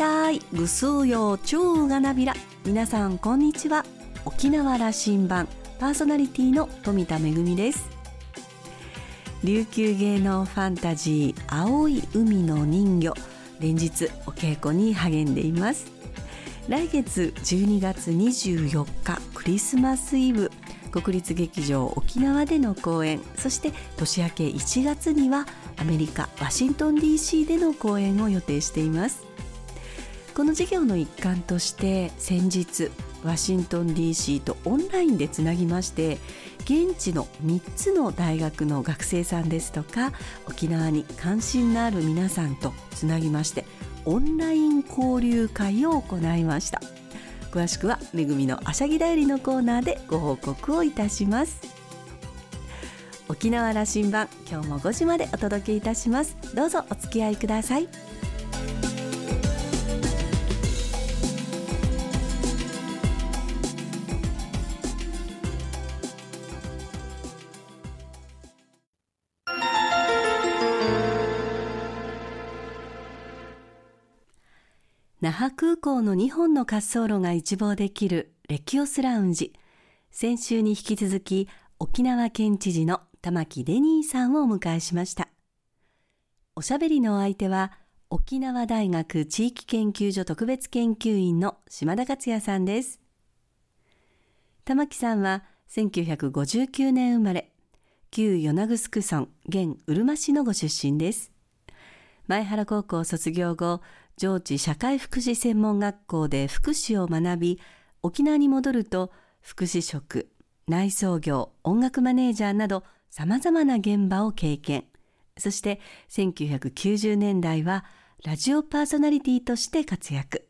たい。ぐすうようちゅうがなびら。皆さんこんにちは。沖縄羅針盤。パーソナリティの富田恵です。琉球芸能ファンタジー青い海の人魚。連日お稽古に励んでいます。来月12月24日クリスマスイブ。国立劇場沖縄での公演。そして年明け1月にはアメリカワシントン DC での公演を予定しています。この授業の一環として先日ワシントン DC とオンラインでつなぎまして現地の3つの大学の学生さんですとか沖縄に関心のある皆さんとつなぎましてオンライン交流会を行いました。詳しくはめぐみのあしゃぎだよりのコーナーでご報告をいたします。沖縄羅針盤今日も5時までお届けいたします。どうぞお付き合いください。那覇空港の2本の滑走路が一望できるレキオスラウンジ。先週に引き続き沖縄県知事の玉城デニーさんをお迎えしました。おしゃべりのお相手は沖縄大学地域研究所特別研究員の島田克也さんです。玉城さんは1959年生まれ旧与那城村現うるま市のご出身です。前原高校卒業後上智社会福祉専門学校で福祉を学び沖縄に戻ると福祉職内装業音楽マネージャーなどさまざまな現場を経験。そして1990年代はラジオパーソナリティとして活躍。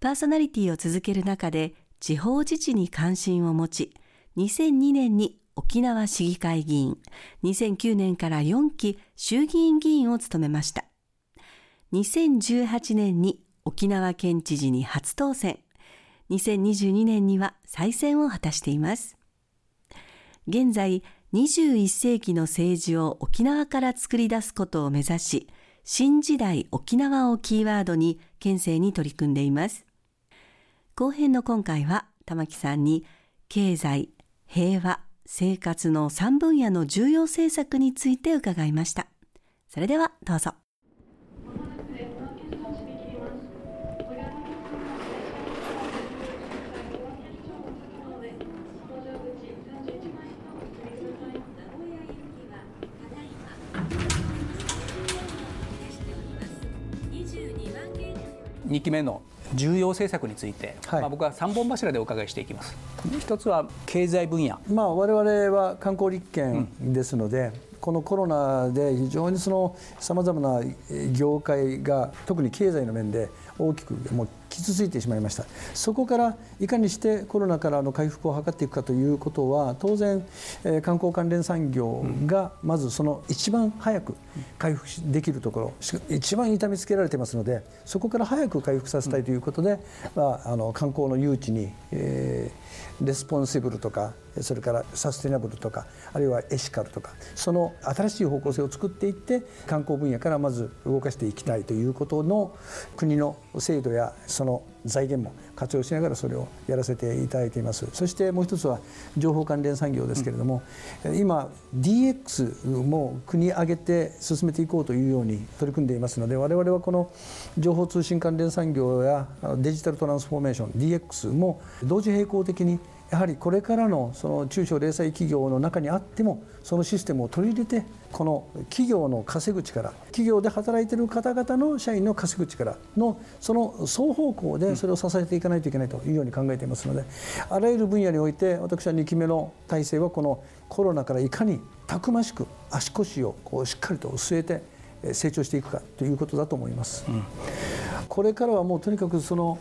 パーソナリティを続ける中で地方自治に関心を持ち2002年に沖縄市議会議員2009年から4期衆議院議員を務めました。2018年に沖縄県知事に初当選。2022年には再選を果たしています。現在21世紀の政治を沖縄から作り出すことを目指し新時代沖縄をキーワードに県政に取り組んでいます。後編の今回は玉木さんに経済平和生活の3分野の重要政策について伺いました。それではどうぞ。2期目の重要政策について、はい、まあ、僕は3本柱でお伺いしていきます。一つは経済分野、まあ、我々は観光立県ですので、うん、このコロナで非常にさまざまな業界が特に経済の面で大きくもう傷ついてしまいました。そこからいかにしてコロナからの回復を図っていくかということは当然、えー、観光関連産業がまずその一番早く回復できるところ一番痛みつけられてますのでそこから早く回復させたいということで、まあ、あの観光の誘致に、えー、レスポンシブルとかそれからサステナブルとかあるいはエシカルとかその新しい方向性を作っていって観光分野からまず動かしていきたいということの国の制度やその財源も活用しながらそれをやらせていただいています。そしてもう一つは情報関連産業ですけれども、うん、今 DX も国挙げて進めていこうというように取り組んでいますので我々はこの情報通信関連産業やデジタルトランスフォーメーション DX も同時並行的にやはりこれからのその中小零細企業の中にあってもそのシステムを取り入れてこの企業の稼ぐ力企業で働いている方々の社員の稼ぐ力のその双方向でそれを支えていかないといけないというように考えていますのであらゆる分野において私は2期目の体制はこのコロナからいかにたくましく足腰をこうしっかりと据えて成長していくかということだと思います。うんこれからはもうとにかくその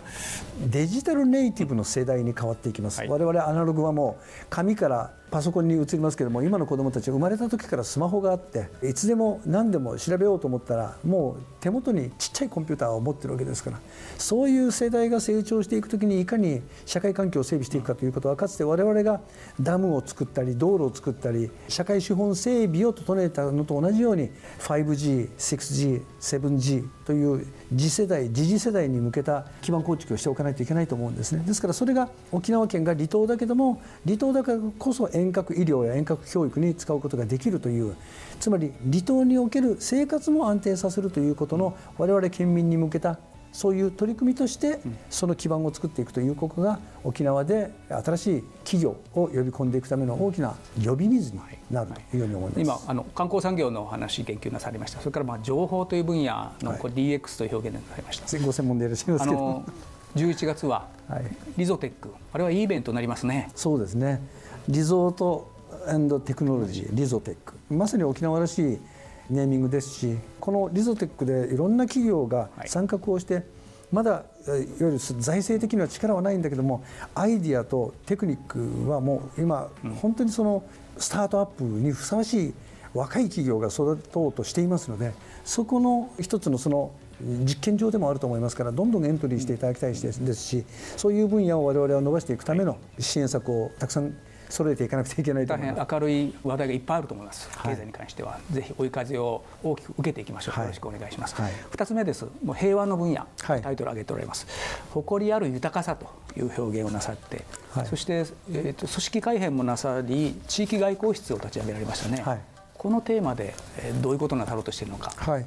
デジタルネイティブの世代に変わっていきます、はい、我々アナログはもう紙からパソコンに移りますけども今の子どもたちは生まれた時からスマホがあっていつでも何でも調べようと思ったらもう手元にちっちゃいコンピューターを持ってるわけですからそういう世代が成長していく時にいかに社会環境を整備していくかということはかつて我々がダムを作ったり道路を作ったり社会資本整備を整えたのと同じように 5G、6G、7G という次世代次次世代に向けた基盤構築をしておかないといけないと思うんですね。ですからそれが沖縄県が離島だけども離島だからこそ遠隔医療や遠隔教育に使うことができるというつまり離島における生活も安定させるということの我々県民に向けたそういう取り組みとしてその基盤を作っていくということが沖縄で新しい企業を呼び込んでいくための大きな呼び水になるというように思います、今あの観光産業の話言及なされました。それからまあ情報という分野のこう DX という表現がされました、はい、ご専門でいらっしゃいますけど。11月はリゾテック、あれはいいイベントになりますね。そうですねリゾートテクノロジーリゾテック。まさに沖縄らしいネーミングですしこのリゾテックでいろんな企業が参画をして、はい、まだいわゆる財政的には力はないんだけどもアイディアとテクニックはもう今、本当にそのスタートアップにふさわしい若い企業が育とうとしていますのでそこの一つのその実験場でもあると思いますからどんどんエントリーしていただきたいですしそういう分野を我々は伸ばしていくための支援策をたくさん揃えていかなくてはいけない大変明るい話題がいっぱいあると思います、はい、経済に関しては。ぜひ追い風を大きく受けていきましょう、はい、よろしくお願いします、はい、2つ目です。もう平和の分野、タイトル挙げておられます。誇りある豊かさという表現をなさって、そして、えーと、組織改変もなさり地域外交室を立ち上げられましたね、このテーマでどういうことがなろうとしているのか。はい。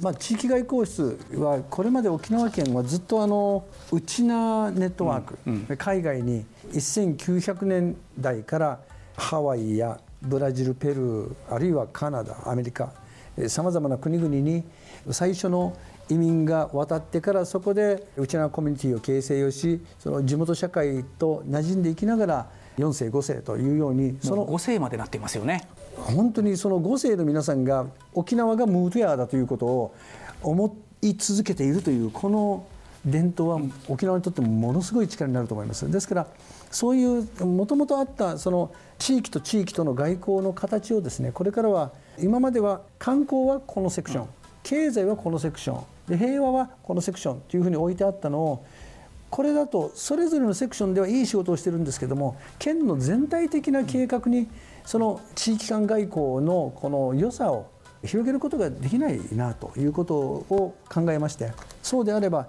まあ、地域外交室はこれまで沖縄県はずっとあのウチナネットワーク、うんうん、海外に1900年代からハワイやブラジルペルーあるいはカナダアメリカさまざまな国々に最初の移民が渡ってからそこでウチナコミュニティを形成をしその地元社会と馴染んでいきながら4世5世というようにその5世までなっていますよね本当にその5世の皆さんが沖縄がムートヤーだということを思い続けているというこの伝統は沖縄にとってもものすごい力になると思います。ですからそういうもともとあったその地域と地域との外交の形をですねこれからは今までは観光はこのセクション経済はこのセクションで平和はこのセクションというふうに置いてあったのをこれだとそれぞれのセクションではいい仕事をしてるんですけども県の全体的な計画にその地域間外交のこの良さを広げることができないなということを考えましてそうであれば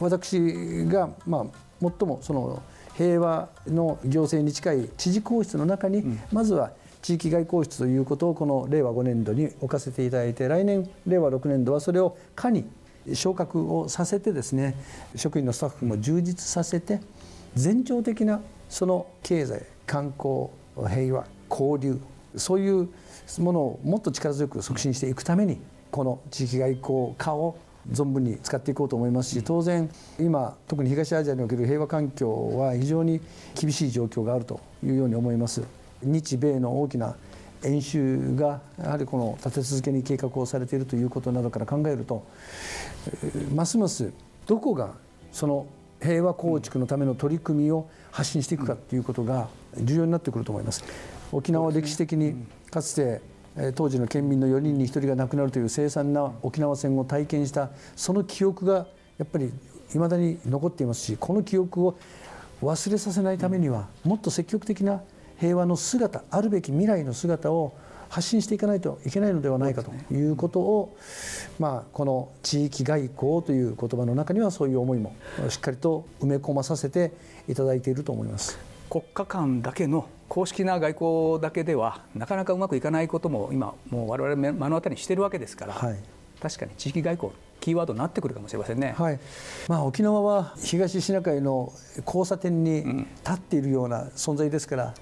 私がまあ最もその平和の行政に近い知事皇室の中に、まずは地域外交室ということをこの令和5年度に置かせていただいて来年令和6年度はそれを課に昇格をさせてですね職員のスタッフも充実させて全長的なその経済観光平和交流そういうものをもっと力強く促進していくためにこの地域外交化を存分に使っていこうと思いますし当然今特に東アジアにおける平和環境は非常に厳しい状況があるというように思います日米の大きな演習がやはりこの立て続けに計画をされているということなどから考えるとますますどこがその平和構築のための取り組みを発信していくかということが重要になってくると思います。沖縄は歴史的にかつて当時の県民の4人に1人が亡くなるという凄惨な沖縄戦を体験したその記憶がやっぱりいまだに残っていますしこの記憶を忘れさせないためにはもっと積極的な平和の姿あるべき未来の姿を発信していかないといけないのではないかということを、まあ、この地域外交という言葉の中にはそういう思いもしっかりと埋め込まさせていただいていると思います。国家間だけの公式な外交だけではなかなかうまくいかないことも今もう我々目の当たりにしてるわけですから、はい、確かに地域外交キーワードになってくるかもしれませんね、はい。まあ、沖縄は東シナ海の交差点に立っているような存在ですから、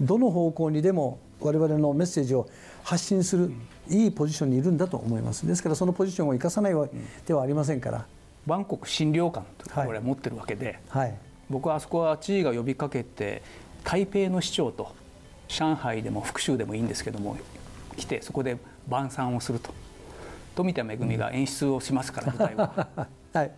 うん、どの方向にでも我々のメッセージを発信する、いいポジションにいるんだと思います。ですからそのポジションを生かさないわけではありませんから。バンコク診療官とこれは持ってるわけで、はい、はい僕はあそこは知事が呼びかけて台北の市長と上海でも福州でもいいんですけども来てそこで晩餐をすると。富田恵が演出をしますから、舞台は、はい、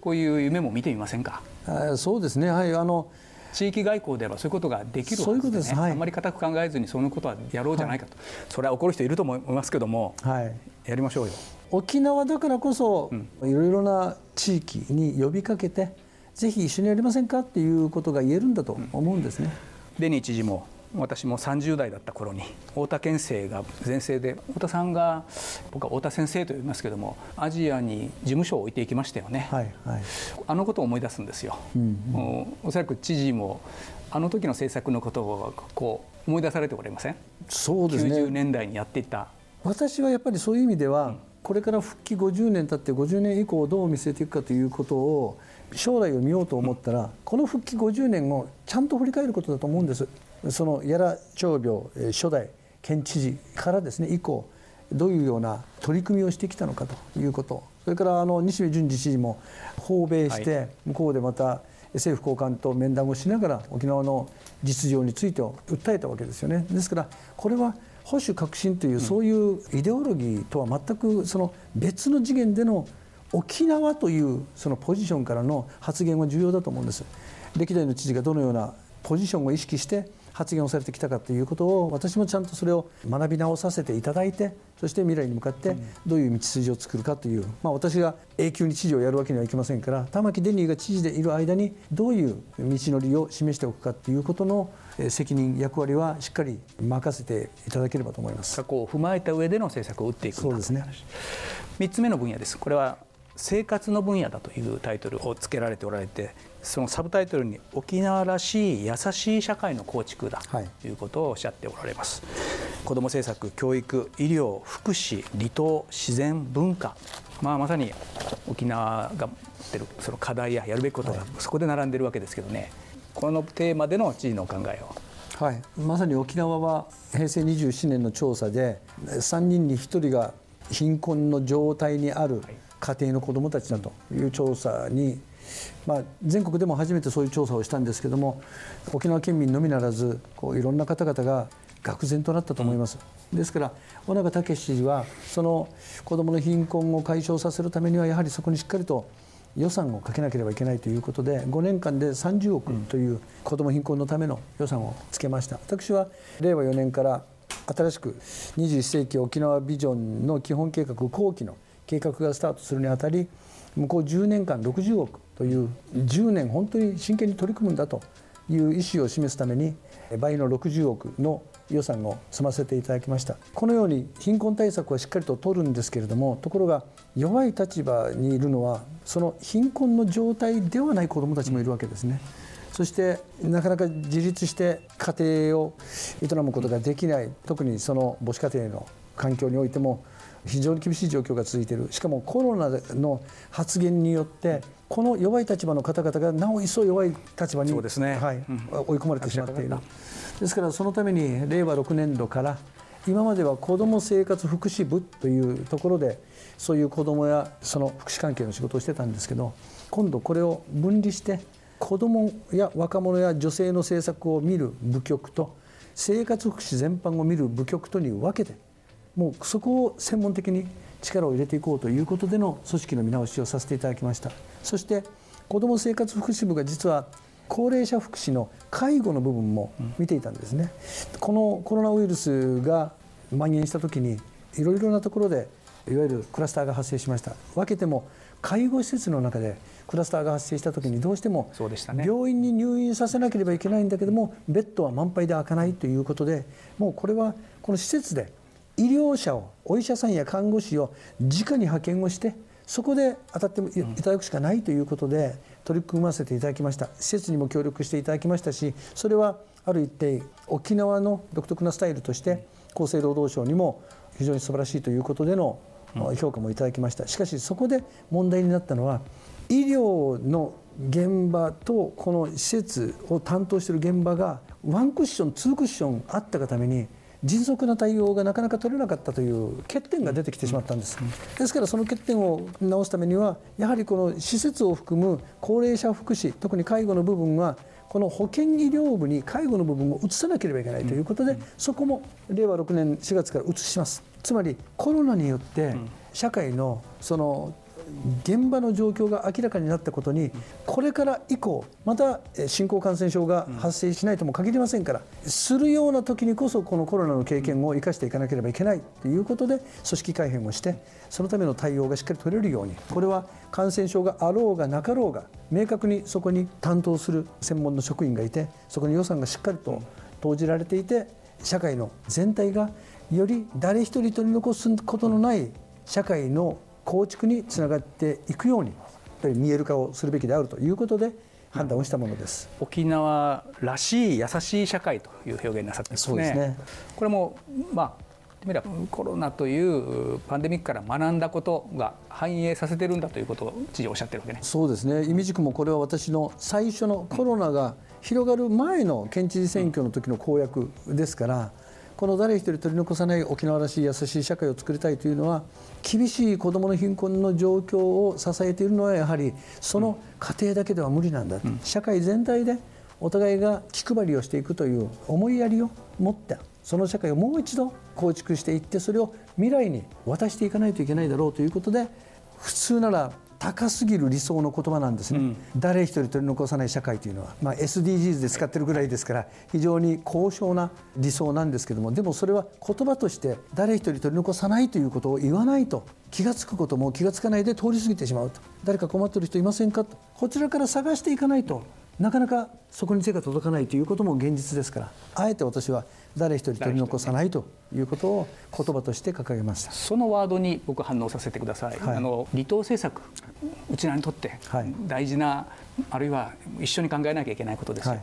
こういう夢も見てみませんか？あそうですね。はいあの地域外交ではそういうことができるそういうことです、はい、あんまり固く考えずにそのことはやろうじゃないかと、はい、それは怒る人いると思いますけども、はい、やりましょうよ。沖縄だからこそ、いろいろな地域に呼びかけてぜひ一緒にやりませんかっていうことが言えるんだと思うんですね。デニー知事も私も30代だった頃に太田県政が全盛で太田さんが僕は太田先生と呼びますけどもアジアに事務所を置いていきましたよね、はいはい、あのことを思い出すんですよ、うんうん、おそらく知事もあの時の政策のことをこう思い出されておりません？そうですね。90年代にやっていた。私はやっぱりそういう意味では、うん、これから復帰50年経って50年以降どう見据えていくかということを将来を見ようと思ったら、この復帰50年をちゃんと振り返ることだと思うんです。その屋良長病初代県知事からですね以降どういうような取り組みをしてきたのかということそれからあの西部淳二知事も訪米して向こうでまた政府高官と面談をしながら沖縄の実情についてを訴えたわけですよね。ですからこれは保守革新というそういうイデオロギーとは全くその別の次元での沖縄というそのポジションからの発言は重要だと思うんです。歴代の知事がどのようなポジションを意識して発言をされてきたかということを私もちゃんとそれを学び直させていただいてそして未来に向かってどういう道筋を作るかという、まあ、私が永久に知事をやるわけにはいきませんから玉城デニーが知事でいる間にどういう道のりを示しておくかということの責任役割はしっかり任せていただければと思います。過去を踏まえた上での政策を打っていくそうですね。3つ目の分野です。これは生活の分野だというタイトルをつけられておられてそのサブタイトルに沖縄らしい優しい社会の構築だということをおっしゃっておられます、はい、子ども政策教育医療福祉離島自然文化。まあ、まさに沖縄が持ってるその課題ややるべきことがそこで並んでるわけですけどね、このテーマでの知事のお考えを。はい、まさに沖縄は平成27年の調査で3人に1人が貧困の状態にある家庭の子どもたちだという調査に、まあ、全国でも初めてそういう調査をしたんですけども沖縄県民のみならずこういろんな方々が愕然となったと思います。ですから尾長武氏はその子どもの貧困を解消させるためにはやはりそこにしっかりと予算をかけなければいけないということで5年間で30億という子ども貧困のための予算をつけました私は令和4年から新しく21世紀沖縄ビジョンの基本計画後期の計画がスタートするにあたり向こう10年間60億という10年本当に真剣に取り組むんだという意思を示すために倍の60億の予算を積ませていただきましたこのように貧困対策はしっかりと取るんですけれどもところが弱い立場にいるのはその貧困の状態ではない子どもたちもいるわけですね。そしてなかなか自立して家庭を営むことができない特にその母子家庭の環境においても非常に厳しい状況が続いている。しかもコロナの発言によってこの弱い立場の方々がなお一層弱い立場に、ね。はい、追い込まれてしまっている。ですからそのために令和6年度から今までは子ども生活福祉部というところでそういう子どもやその福祉関係の仕事をしてたんですけど今度これを分離して子どもや若者や女性の政策を見る部局と生活福祉全般を見る部局とに分けてもうそこを専門的に力を入れていこうということでの組織の見直しをさせていただきました。そして子ども生活福祉部が実は高齢者福祉の介護の部分も見ていたんですね、うん、このコロナウイルスが蔓延した時にいろいろなところでいわゆるクラスターが発生しました。分けても介護施設の中でクラスターが発生した時にどうしても病院に入院させなければいけないんだけどもベッドは満杯で開かないということでもうこれはこの施設で医療者をお医者さんや看護師を直に派遣をしてそこで当たっていただくしかないということで取り組ませていただきました。施設にも協力していただきましたしそれはある一定沖縄の独特なスタイルとして厚生労働省にも非常に素晴らしいということでの評価もいただきました。しかしそこで問題になったのは医療の現場とこの施設を担当している現場がワンクッションツークッションあったがために迅速な対応がなかなか取れなかったという欠点が出てきてしまったんです。ですからその欠点を直すためにはやはりこの施設を含む高齢者福祉特に介護の部分はこの保健医療部に介護の部分を移さなければいけないということで、そこも令和6年4月から移します。つまりコロナによって社会のその現場の状況が明らかになったことにこれから以降また新興感染症が発生しないとも限りませんからするような時にこそこのコロナの経験を生かしていかなければいけないということで組織改変をしてそのための対応がしっかり取れるようにこれは感染症があろうがなかろうが明確にそこに担当する専門の職員がいてそこに予算がしっかりと投じられていて社会の全体がより誰一人取り残すことのない社会の構築につながっていくように見える化をするべきであるということで判断をしたものです、沖縄らしい優しい社会という表現なさってますね。すねこれもまあコロナというパンデミックから学んだことが反映させてるんだということを知事おっしゃってるわけね。そうですね。意味軸もこれは私の最初のコロナが広がる前の県知事選挙の時の公約ですから、この誰一人取り残さない沖縄らしい優しい社会を作りたいというのは厳しい子どもの貧困の状況を支えているのはやはりその家庭だけでは無理なんだ、うん、社会全体でお互いが気配りをしていくという思いやりを持ったその社会をもう一度構築していってそれを未来に渡していかないといけないだろうということで普通なら高すぎる理想の言葉なんですね、うん、誰一人取り残さない社会というのは、まあ、SDGs で使ってるぐらいですから非常に高尚な理想なんですけどもでもそれは言葉として誰一人取り残さないということを言わないと気が付くことも気が付かないで通り過ぎてしまうと。誰か困ってる人いませんかと。こちらから探していかないとなかなかそこに手が届かないということも現実ですから。あえて私は誰一人取り残さないということを言葉として掲げました。そのワードに僕反応させてください、はい、あの離島政策うちらにとって大事な、はい、あるいは一緒に考えなきゃいけないことですよ、はい。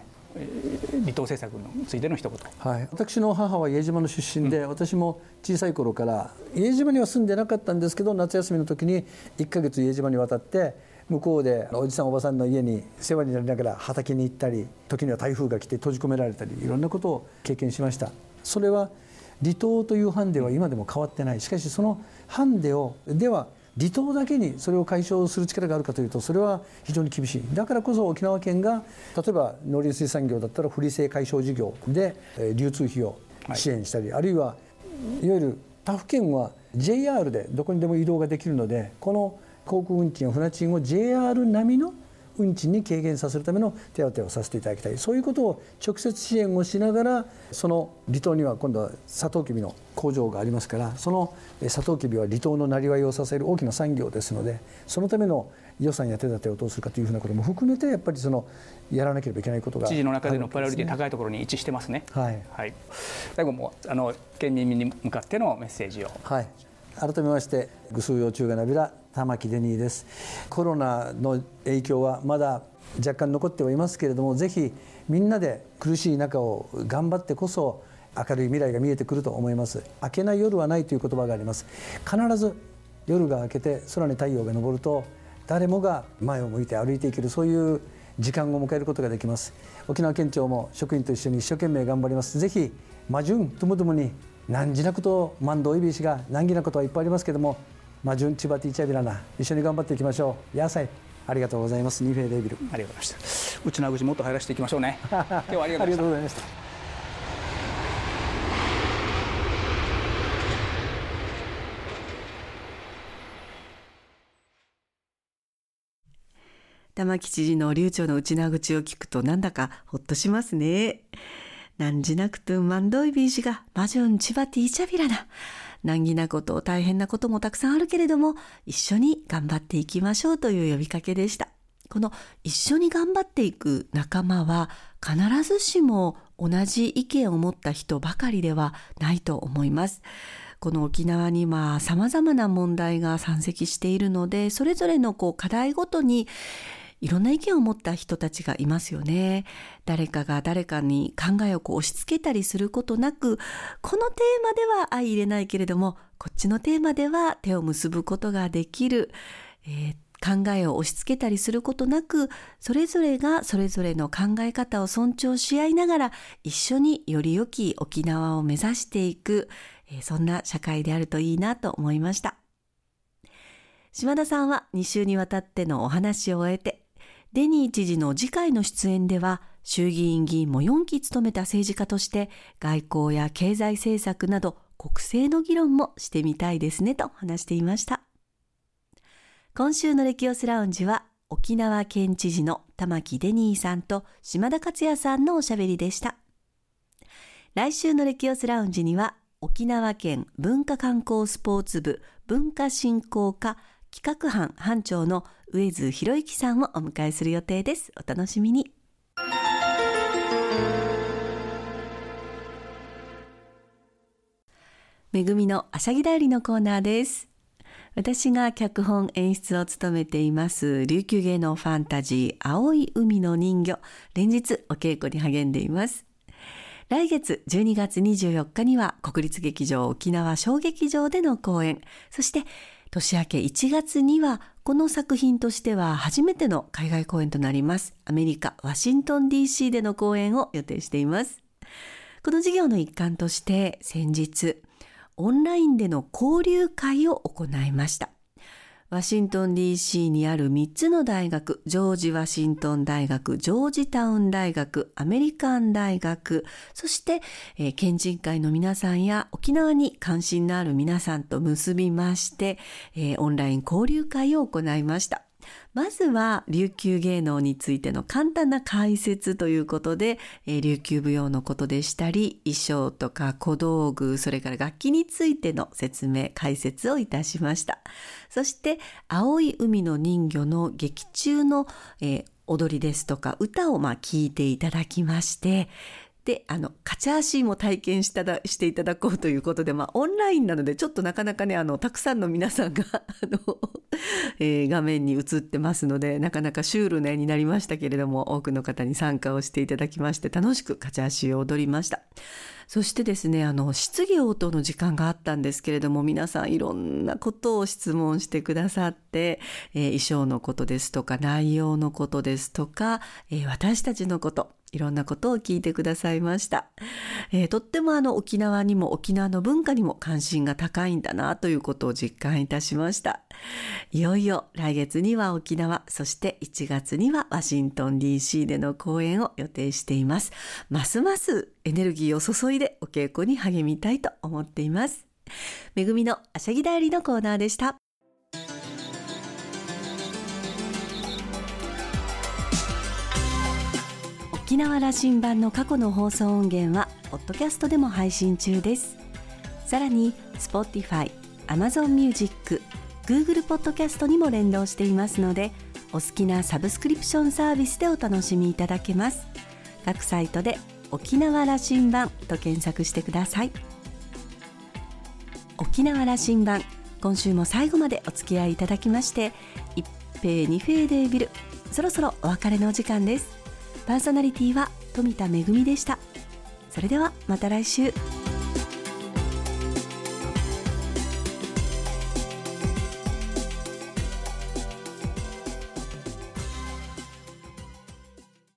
離島政策についての一言、はい、私の母は家島の出身で、うん、私も小さい頃から家島には住んでなかったんですけど夏休みの時に1か月家島に渡って向こうでおじさんおばさんの家に世話になりながら畑に行ったり時には台風が来て閉じ込められたりいろんなことを経験しました。それは離島というハンデは今でも変わってない。しかしそのハンデをでは離島だけにそれを解消する力があるかというとそれは非常に厳しい。だからこそ沖縄県が例えば農林水産業だったら不利性解消事業で流通費を支援したり、はい、あるいはいわゆる他府県は JR でどこにでも移動ができるのでこの航空運賃や船賃を JR 並みの運賃に軽減させるための手当をさせていただきたい。そういうことを直接支援をしながらその離島には今度はサトウキビの工場がありますからそのサトウキビは離島のなりわいを支える大きな産業ですのでそのための予算や手立てをどうするかというふうなことも含めてやっぱりそのやらなければいけないことが知事の中でのプライオリティ高いところに一致してますね。はい、はい、最後もあの県民に向かってのメッセージを。はい改めましてぐすう幼虫がなびら玉木デニーです。コロナの影響はまだ若干残ってはいますけれどもぜひみんなで苦しい中を頑張ってこそ明るい未来が見えてくると思います。明けない夜はないという言葉があります。必ず夜が明けて空に太陽が昇ると誰もが前を向いて歩いていけるそういう時間を迎えることができます。沖縄県庁も職員と一緒に一生懸命頑張ります。ぜひ魔順ともともに何時なこと万道いびしが難儀なことはいっぱいありますけども魔順千葉ティーチャビラナ一緒に頑張っていきましょう。野菜ありがとうございます。ニフェデビルありがとうございました。うちの口もっと入らせていきましょうね。今日はありがとうございました。玉城知事の流暢の内縄口を聞くとなんだかほっとしますね。なんじなくとんまんどいびいしがまじゅんちばていちゃびらな。難儀なこと、大変なこともたくさんあるけれども、一緒に頑張っていきましょうという呼びかけでした。この一緒に頑張っていく仲間は必ずしも同じ意見を持った人ばかりではないと思います。この沖縄には様々な問題が山積しているので、それぞれのこう課題ごとにいろんな意見を持った人たちがいますよね。誰かが誰かに考えをこう押し付けたりすることなく、このテーマでは相入れないけれども、こっちのテーマでは手を結ぶことができる。えー考えを押し付けたりすることなく、それぞれがそれぞれの考え方を尊重し合いながら、一緒により良き沖縄を目指していく、えー、そんな社会であるといいなと思いました。島田さんは2週にわたってのお話を終えて、デニー知事の次回の出演では、衆議院議員も4期務めた政治家として、外交や経済政策など国政の議論もしてみたいですねと話していました。今週のレキオスラウンジは沖縄県知事の玉城デニーさんと島田克也さんのおしゃべりでした来週のレキオスラウンジには沖縄県文化観光スポーツ部文化振興課企画班班長の上津博之さんをお迎えする予定です。お楽しみに。めぐみのあしゃぎだよりのコーナーです。私が脚本演出を務めています琉球芸能ファンタジー青い海の人魚連日お稽古に励んでいます。来月12月24日には国立劇場沖縄小劇場での公演。そして年明け1月にはこの作品としては初めての海外公演となりますアメリカワシントン DC での公演を予定していますこの事業の一環として先日オンラインでの交流会を行いました。ワシントン DC にある3つの大学、ジョージ・ワシントン大学、ジョージタウン大学、アメリカン大学、そして、えー、県人会の皆さんや沖縄に関心のある皆さんと結びまして、えー、オンライン交流会を行いました。まずは琉球芸能についての簡単な解説ということで、えー、琉球舞踊のことでしたり衣装とか小道具それから楽器についての説明解説をいたしました。そして青い海の人魚の劇中の、えー踊りですとか歌をまあ聞いていただきましてであのカチャーシーも体験しただしていただこうということで、まあ、オンラインなのでちょっとなかなかねあのたくさんの皆さんが あの、えー、画面に映ってますのでなかなかシュールな絵になりましたけれども多くの方に参加をしていただきまして楽しくカチャーシーを踊りました。そしてですねあの質疑応答の時間があったんですけれども皆さんいろんなことを質問してくださって、えー、衣装のことですとか内容のことですとか、えー、私たちのこといろんなことを聞いてくださいました。えー、とってもあの沖縄にも沖縄の文化にも関心が高いんだなということを実感いたしました。いよいよ来月には沖縄、そして1月にはワシントン DC での公演を予定しています。ますますエネルギーを注いでお稽古に励みたいと思っています。めぐみのあしゃぎだよりのコーナーでした。沖縄羅針盤の過去の放送音源はポッドキャストでも配信中ですさらに Spotify、Amazon Music、Google ポッドキャストにも連動していますのでお好きなサブスクリプションサービスでお楽しみいただけます各サイトで沖縄羅針盤と検索してください。沖縄羅針盤今週も最後までお付き合いいただきまして一平二平デービルそろそろお別れのお時間です。パーソナリティは富田恵でした。それではまた来週。